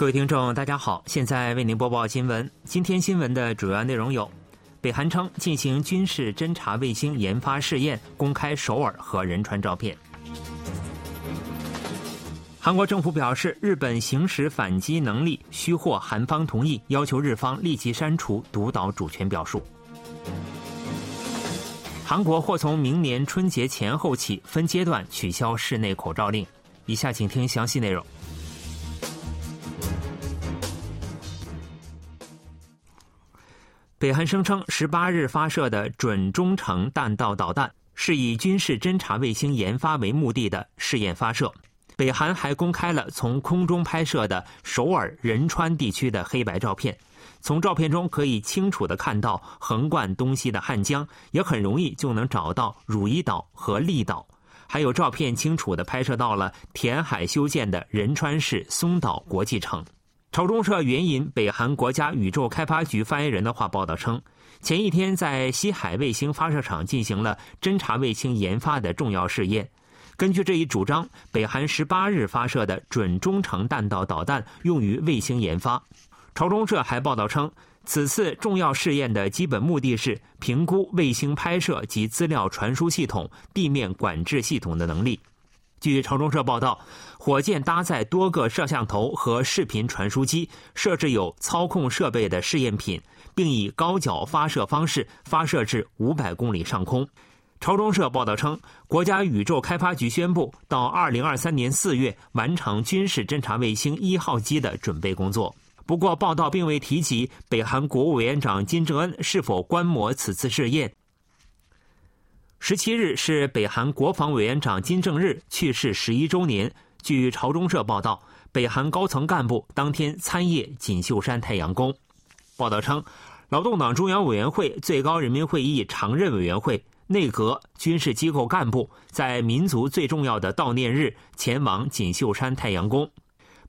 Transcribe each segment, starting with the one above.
各位听众，大家好，现在为您播报新闻。今天新闻的主要内容有：北韩称进行军事侦察卫星研发试验，公开首尔和仁川照片；韩国政府表示，日本行使反击能力需获韩方同意，要求日方立即删除独岛主权表述。韩国或从明年春节前后起分阶段取消室内口罩令。以下请听详细内容。北韩声称，十八日发射的准中程弹道导弹是以军事侦察卫星研发为目的的试验发射。北韩还公开了从空中拍摄的首尔仁川地区的黑白照片，从照片中可以清楚的看到横贯东西的汉江，也很容易就能找到汝矣岛和利岛。还有照片清楚的拍摄到了填海修建的仁川市松岛国际城。朝中社援引北韩国家宇宙开发局发言人的话报道称，前一天在西海卫星发射场进行了侦察卫星研发的重要试验。根据这一主张，北韩十八日发射的准中程弹道导弹用于卫星研发。朝中社还报道称，此次重要试验的基本目的是评估卫星拍摄及资料传输系统、地面管制系统的能力。据朝中社报道，火箭搭载多个摄像头和视频传输机，设置有操控设备的试验品，并以高角发射方式发射至五百公里上空。朝中社报道称，国家宇宙开发局宣布，到二零二三年四月完成军事侦察卫星一号机的准备工作。不过，报道并未提及北韩国务委员长金正恩是否观摩此次试验。十七日是北韩国防委员长金正日去世十一周年。据朝中社报道，北韩高层干部当天参谒锦绣山太阳宫。报道称，劳动党中央委员会、最高人民会议常任委员会、内阁、军事机构干部在民族最重要的悼念日前往锦绣山太阳宫。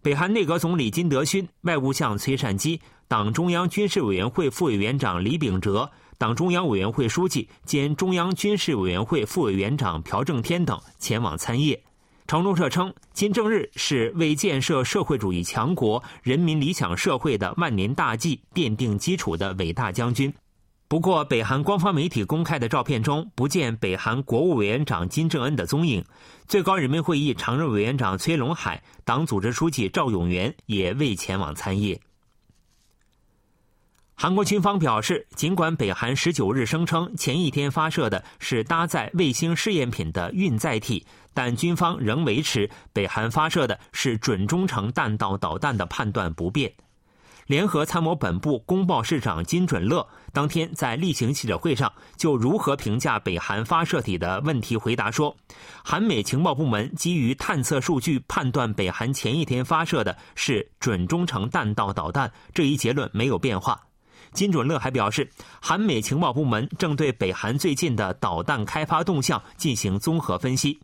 北韩内阁总理金德勋、外务相崔善基、党中央军事委员会副委员长李秉哲。党中央委员会书记兼中央军事委员会副委员长朴正天等前往参谒。朝中社称，金正日是为建设社会主义强国、人民理想社会的万年大计奠定基础的伟大将军。不过，北韩官方媒体公开的照片中不见北韩国务委员长金正恩的踪影，最高人民会议常任委员长崔龙海、党组织书记赵永元也未前往参谒。韩国军方表示，尽管北韩十九日声称前一天发射的是搭载卫星试验品的运载体，但军方仍维持北韩发射的是准中程弹道导弹的判断不变。联合参谋本部公报室长金准乐当天在例行记者会上就如何评价北韩发射体的问题回答说：“韩美情报部门基于探测数据判断北韩前一天发射的是准中程弹道导弹，这一结论没有变化。”金准乐还表示，韩美情报部门正对北韩最近的导弹开发动向进行综合分析。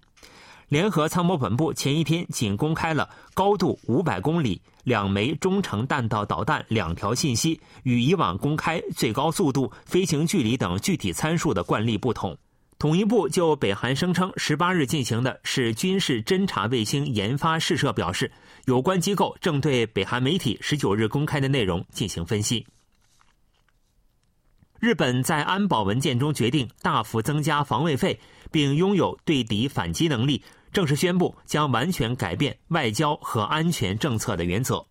联合参谋本部前一天仅公开了高度五百公里、两枚中程弹道导弹两条信息，与以往公开最高速度、飞行距离等具体参数的惯例不同。统一部就北韩声称十八日进行的是军事侦察卫星研发试射表示，有关机构正对北韩媒体十九日公开的内容进行分析。日本在安保文件中决定大幅增加防卫费，并拥有对敌反击能力，正式宣布将完全改变外交和安全政策的原则。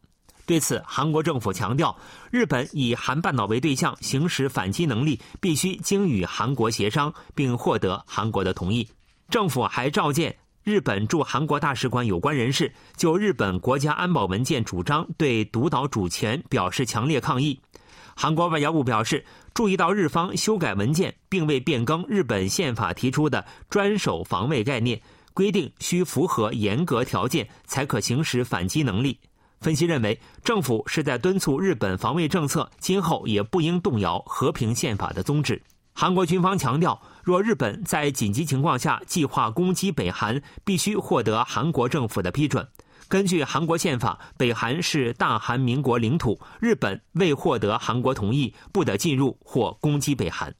对此，韩国政府强调，日本以韩半岛为对象行使反击能力，必须经与韩国协商，并获得韩国的同意。政府还召见日本驻韩国大使馆有关人士，就日本国家安保文件主张对独岛主权表示强烈抗议。韩国外交部表示，注意到日方修改文件，并未变更日本宪法提出的专守防卫概念，规定需符合严格条件才可行使反击能力。分析认为，政府是在敦促日本防卫政策今后也不应动摇和平宪法的宗旨。韩国军方强调，若日本在紧急情况下计划攻击北韩，必须获得韩国政府的批准。根据韩国宪法，北韩是大韩民国领土，日本未获得韩国同意，不得进入或攻击北韩。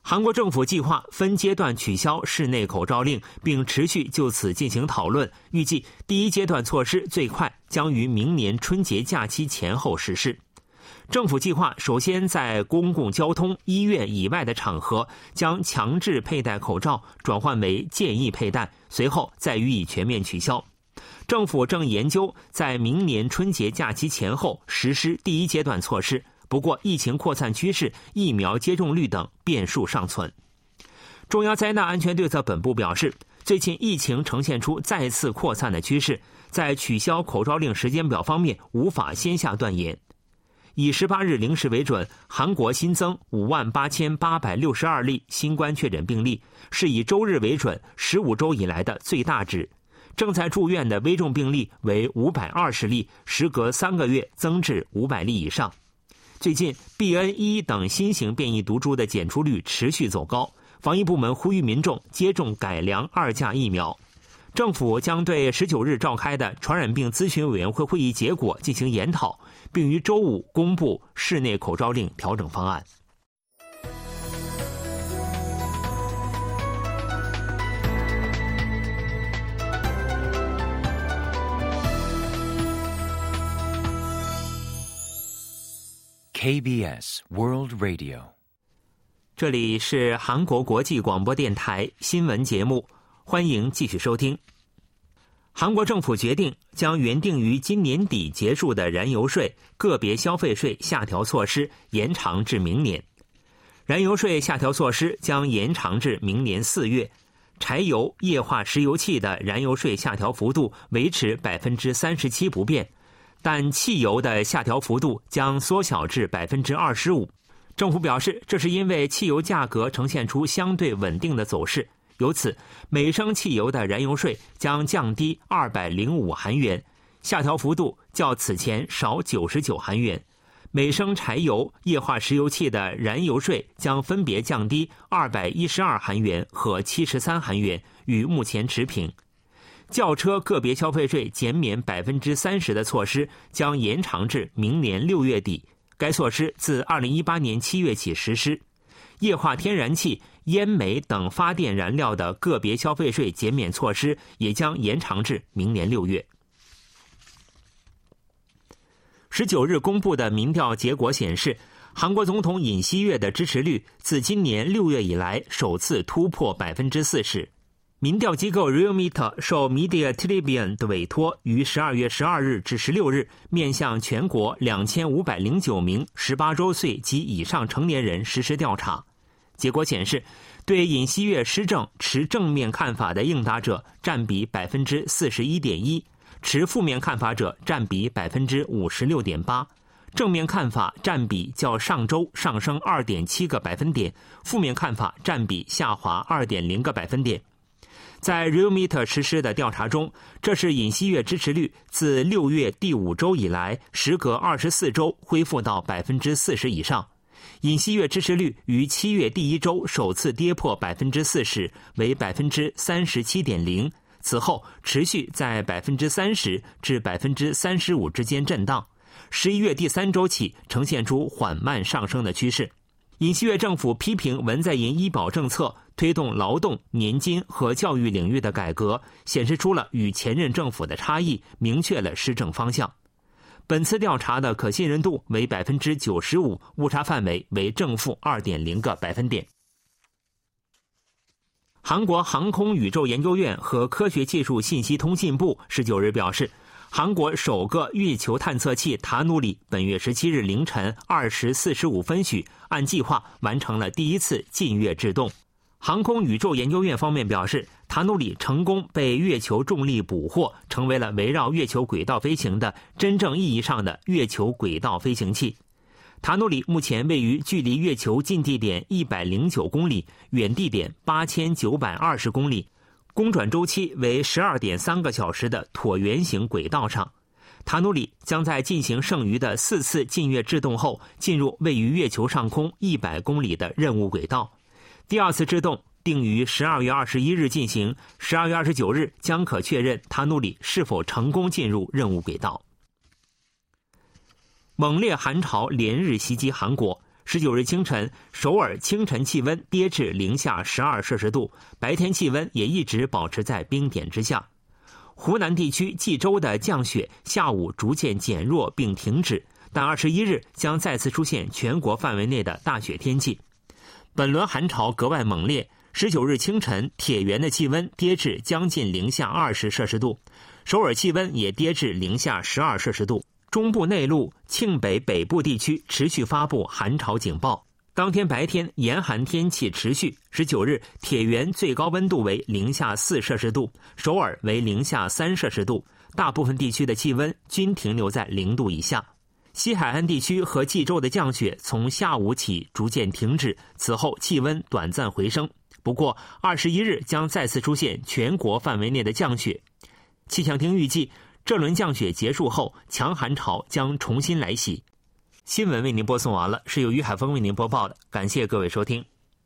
韩国政府计划分阶段取消室内口罩令，并持续就此进行讨论。预计第一阶段措施最快将于明年春节假期前后实施。政府计划首先在公共交通、医院以外的场合将强制佩戴口罩转换为建议佩戴，随后再予以全面取消。政府正研究在明年春节假期前后实施第一阶段措施。不过，疫情扩散趋势、疫苗接种率等变数尚存。中央灾难安全对策本部表示，最近疫情呈现出再次扩散的趋势，在取消口罩令时间表方面无法先下断言。以十八日零时为准，韩国新增五万八千八百六十二例新冠确诊病例，是以周日为准十五周以来的最大值。正在住院的危重病例为五百二十例，时隔三个月增至五百例以上。最近，BN 一等新型变异毒株的检出率持续走高，防疫部门呼吁民众接种改良二价疫苗。政府将对十九日召开的传染病咨询委员会会议结果进行研讨，并于周五公布室内口罩令调整方案。KBS World Radio，这里是韩国国际广播电台新闻节目，欢迎继续收听。韩国政府决定将原定于今年底结束的燃油税个别消费税下调措施延长至明年。燃油税下调措施将延长至明年四月，柴油、液化石油气的燃油税下调幅度维持百分之三十七不变。但汽油的下调幅度将缩小至百分之二十五。政府表示，这是因为汽油价格呈现出相对稳定的走势，由此每升汽油的燃油税将降低二百零五韩元，下调幅度较此前少九十九韩元。每升柴油、液化石油气的燃油税将分别降低二百一十二韩元和七十三韩元，与目前持平。轿车个别消费税减免百分之三十的措施将延长至明年六月底。该措施自二零一八年七月起实施。液化天然气、烟煤等发电燃料的个别消费税减免措施也将延长至明年六月。十九日公布的民调结果显示，韩国总统尹锡悦的支持率自今年六月以来首次突破百分之四十。民调机构 Realmeter 受 Media Television 的委托，于十二月十二日至十六日面向全国两千五百零九名十八周岁及以上成年人实施调查。结果显示，对尹锡悦施政持正面看法的应答者占比百分之四十一点一，持负面看法者占比百分之五十六点八。正面看法占比较上周上升二点七个百分点，负面看法占比下滑二点零个百分点。在 Realmeter 实施的调查中，这是尹锡悦支持率自六月第五周以来，时隔二十四周恢复到百分之四十以上。尹锡悦支持率于七月第一周首次跌破百分之四十，为百分之三十七点零，此后持续在百分之三十至百分之三十五之间震荡。十一月第三周起呈现出缓慢上升的趋势。尹锡悦政府批评文在寅医保政策推动劳动、年金和教育领域的改革，显示出了与前任政府的差异，明确了施政方向。本次调查的可信任度为百分之九十五，误差范围为正负二点零个百分点。韩国航空宇宙研究院和科学技术信息通信部十九日表示。韩国首个月球探测器塔努里本月十七日凌晨二时四十五分许，按计划完成了第一次近月制动。航空宇宙研究院方面表示，塔努里成功被月球重力捕获，成为了围绕月球轨道飞行的真正意义上的月球轨道飞行器。塔努里目前位于距离月球近地点一百零九公里、远地点八千九百二十公里。公转周期为十二点三个小时的椭圆形轨道上，塔努里将在进行剩余的四次近月制动后，进入位于月球上空一百公里的任务轨道。第二次制动定于十二月二十一日进行，十二月二十九日将可确认塔努里是否成功进入任务轨道。猛烈寒潮连日袭击韩国。十九日清晨，首尔清晨气温跌至零下十二摄氏度，白天气温也一直保持在冰点之下。湖南地区冀州的降雪下午逐渐减弱并停止，但二十一日将再次出现全国范围内的大雪天气。本轮寒潮格外猛烈，十九日清晨，铁原的气温跌至将近零下二十摄氏度，首尔气温也跌至零下十二摄氏度。中部内陆、庆北北部地区持续发布寒潮警报。当天白天严寒天气持续。十九日，铁原最高温度为零下四摄氏度，首尔为零下三摄氏度，大部分地区的气温均停留在零度以下。西海岸地区和冀州的降雪从下午起逐渐停止，此后气温短暂回升。不过，二十一日将再次出现全国范围内的降雪。气象厅预计。这轮降雪结束后，强寒潮将重新来袭。新闻为您播送完了，是由于海峰为您播报的，感谢各位收听。